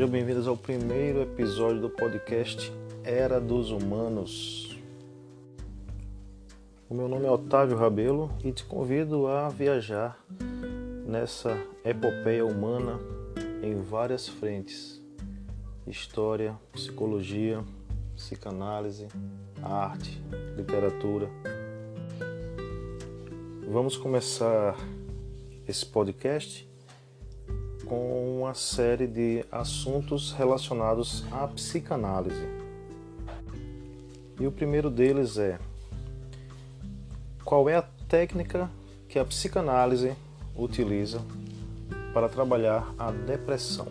Sejam bem-vindos ao primeiro episódio do podcast Era dos Humanos. O meu nome é Otávio Rabelo e te convido a viajar nessa epopeia humana em várias frentes: história, psicologia, psicanálise, arte, literatura. Vamos começar esse podcast com uma série de assuntos relacionados à psicanálise. E o primeiro deles é: qual é a técnica que a psicanálise utiliza para trabalhar a depressão?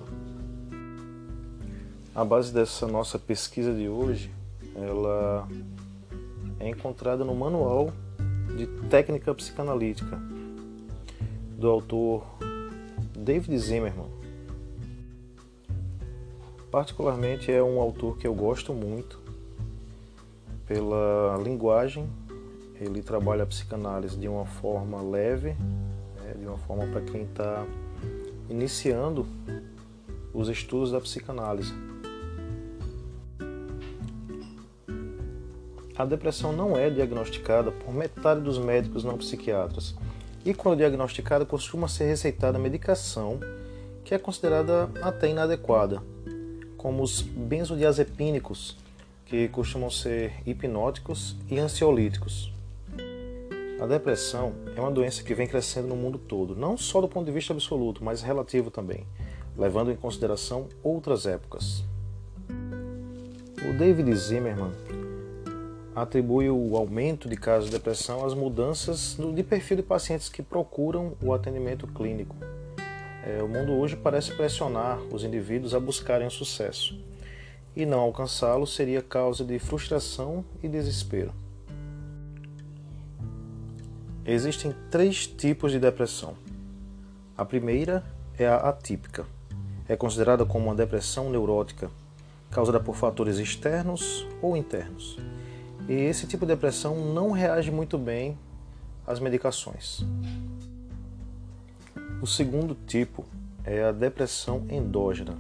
A base dessa nossa pesquisa de hoje, ela é encontrada no manual de técnica psicanalítica do autor David Zimmerman. Particularmente é um autor que eu gosto muito pela linguagem. Ele trabalha a psicanálise de uma forma leve, né, de uma forma para quem está iniciando os estudos da psicanálise. A depressão não é diagnosticada por metade dos médicos não psiquiatras e, quando diagnosticada, costuma ser receitada medicação que é considerada até inadequada, como os benzodiazepínicos, que costumam ser hipnóticos e ansiolíticos. A depressão é uma doença que vem crescendo no mundo todo, não só do ponto de vista absoluto, mas relativo também, levando em consideração outras épocas. O David Zimmerman atribui o aumento de casos de depressão às mudanças de perfil de pacientes que procuram o atendimento clínico. É, o mundo hoje parece pressionar os indivíduos a buscarem o sucesso, e não alcançá-lo seria causa de frustração e desespero. Existem três tipos de depressão. A primeira é a atípica. É considerada como uma depressão neurótica, causada por fatores externos ou internos e esse tipo de depressão não reage muito bem às medicações. O segundo tipo é a depressão endógena.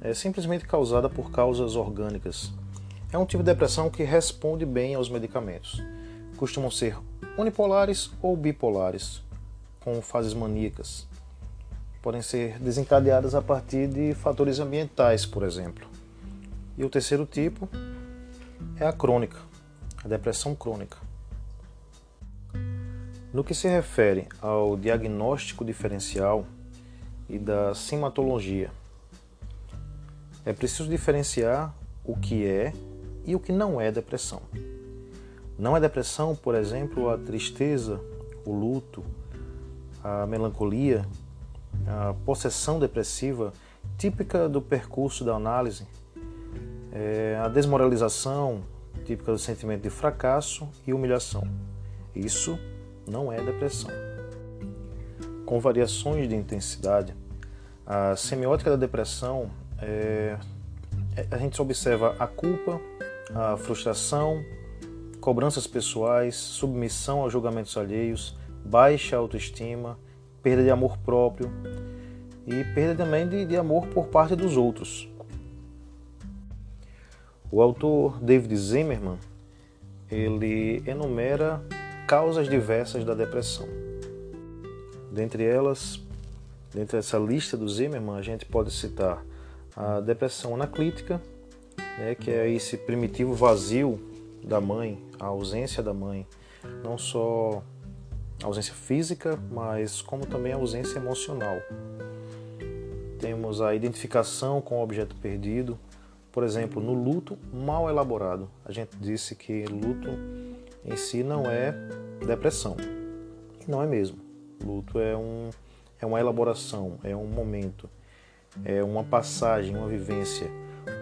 É simplesmente causada por causas orgânicas. É um tipo de depressão que responde bem aos medicamentos. Costumam ser unipolares ou bipolares, com fases maníacas. Podem ser desencadeadas a partir de fatores ambientais, por exemplo. E o terceiro tipo é a crônica a depressão crônica. No que se refere ao diagnóstico diferencial e da simatologia, é preciso diferenciar o que é e o que não é depressão. Não é depressão, por exemplo, a tristeza, o luto, a melancolia, a possessão depressiva típica do percurso da análise, é a desmoralização, típica do sentimento de fracasso e humilhação. Isso não é depressão. Com variações de intensidade, a semiótica da depressão é, é, a gente observa a culpa, a frustração, cobranças pessoais, submissão a julgamentos alheios, baixa autoestima, perda de amor próprio e perda também de, de amor por parte dos outros. O autor David Zimmerman ele enumera causas diversas da depressão. Dentre elas, dentre essa lista do Zimmerman, a gente pode citar a depressão anaclítica, né, que é esse primitivo vazio da mãe, a ausência da mãe, não só a ausência física, mas como também a ausência emocional. Temos a identificação com o objeto perdido, por exemplo, no luto mal elaborado, a gente disse que luto em si não é depressão. Não é mesmo. Luto é, um, é uma elaboração, é um momento, é uma passagem, uma vivência.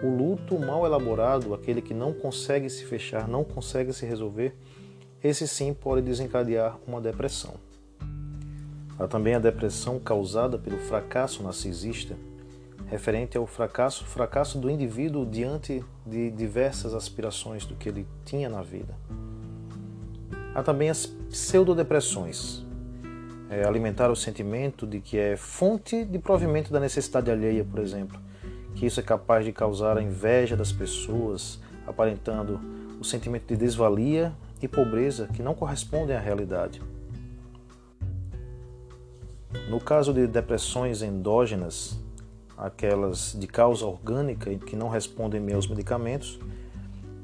O luto mal elaborado, aquele que não consegue se fechar, não consegue se resolver, esse sim pode desencadear uma depressão. Há também a depressão causada pelo fracasso narcisista, referente ao fracasso, fracasso do indivíduo diante de diversas aspirações do que ele tinha na vida. Há também as pseudodepressões, é, alimentar o sentimento de que é fonte de provimento da necessidade alheia, por exemplo, que isso é capaz de causar a inveja das pessoas, aparentando o sentimento de desvalia e pobreza que não correspondem à realidade. No caso de depressões endógenas, aquelas de causa orgânica e que não respondem bem aos medicamentos,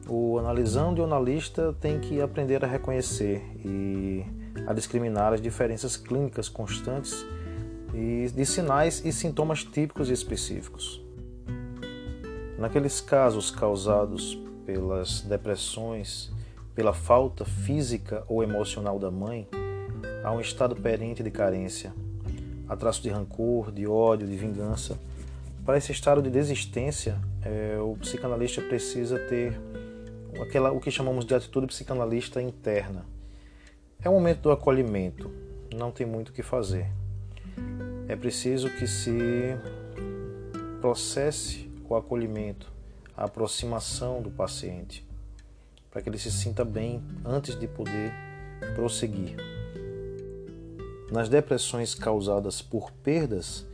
o analisando e o analista tem que aprender a reconhecer e a discriminar as diferenças clínicas constantes e de sinais e sintomas típicos e específicos. Naqueles casos causados pelas depressões, pela falta física ou emocional da mãe, há um estado perente de carência, há traço de rancor, de ódio, de vingança. Para esse estado de desistência, é, o psicanalista precisa ter aquela, o que chamamos de atitude psicanalista interna. É o momento do acolhimento, não tem muito o que fazer. É preciso que se processe o acolhimento, a aproximação do paciente, para que ele se sinta bem antes de poder prosseguir. Nas depressões causadas por perdas,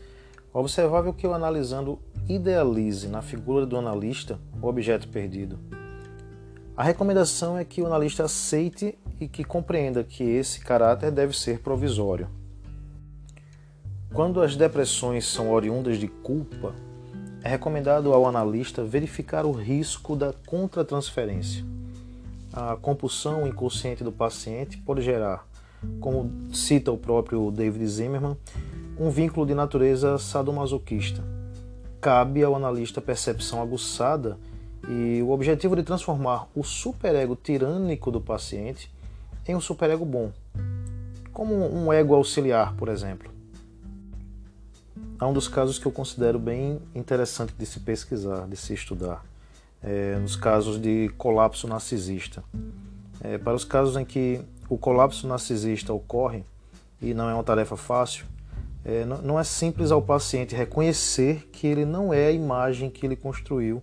observável que o analisando idealize na figura do analista o objeto perdido. A recomendação é que o analista aceite e que compreenda que esse caráter deve ser provisório. Quando as depressões são oriundas de culpa, é recomendado ao analista verificar o risco da contratransferência. A compulsão inconsciente do paciente pode gerar, como cita o próprio David Zimmerman, um vínculo de natureza sadomasoquista. Cabe ao analista percepção aguçada e o objetivo de transformar o superego tirânico do paciente em um superego bom, como um ego auxiliar, por exemplo. Há um dos casos que eu considero bem interessante de se pesquisar, de se estudar, é, nos casos de colapso narcisista. É, para os casos em que o colapso narcisista ocorre, e não é uma tarefa fácil, é, não é simples ao paciente reconhecer que ele não é a imagem que ele construiu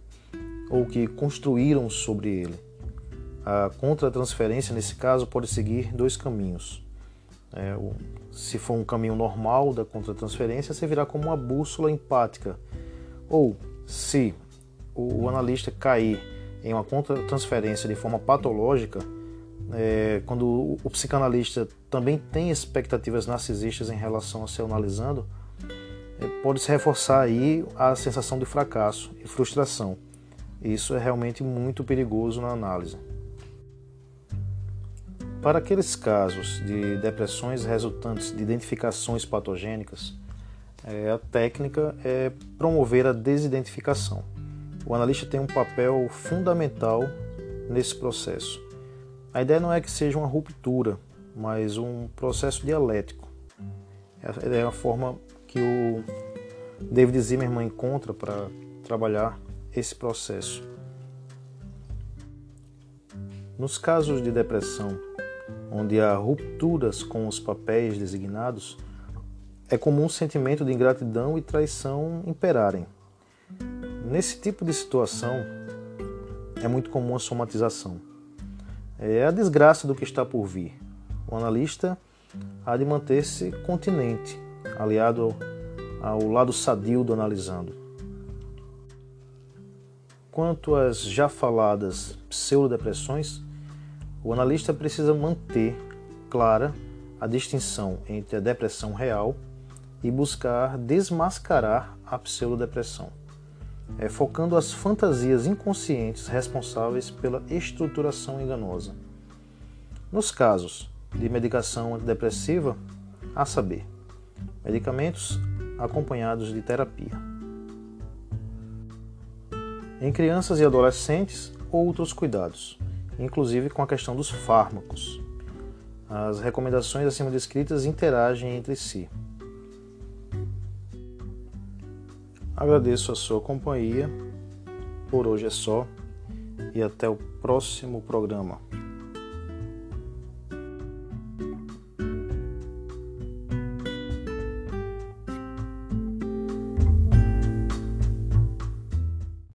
ou que construíram sobre ele. A contratransferência, nesse caso, pode seguir dois caminhos. É, o, se for um caminho normal da contratransferência, servirá como uma bússola empática. Ou, se o, o analista cair em uma contratransferência de forma patológica, é, quando o, psicanalista também tem expectativas narcisistas em relação a ser analisando, é, pode se reforçar aí a sensação de fracasso e frustração. Isso é realmente muito perigoso na análise. Para aqueles casos de depressões resultantes de identificações patogênicas, é, a técnica é promover a desidentificação. O analista tem um papel fundamental nesse processo. A ideia não é que seja uma ruptura, mas um processo dialético. É a forma que o David Zimmerman encontra para trabalhar esse processo. Nos casos de depressão, onde há rupturas com os papéis designados, é comum o sentimento de ingratidão e traição imperarem. Nesse tipo de situação, é muito comum a somatização. É a desgraça do que está por vir. O analista há de manter-se continente, aliado ao lado sadio do analisando. Quanto às já faladas pseudodepressões, o analista precisa manter clara a distinção entre a depressão real e buscar desmascarar a pseudodepressão, é, focando as fantasias inconscientes responsáveis pela estruturação enganosa. Nos casos de medicação antidepressiva, a saber, medicamentos acompanhados de terapia. Em crianças e adolescentes, outros cuidados, inclusive com a questão dos fármacos. As recomendações acima descritas interagem entre si. Agradeço a sua companhia. Por hoje é só e até o próximo programa.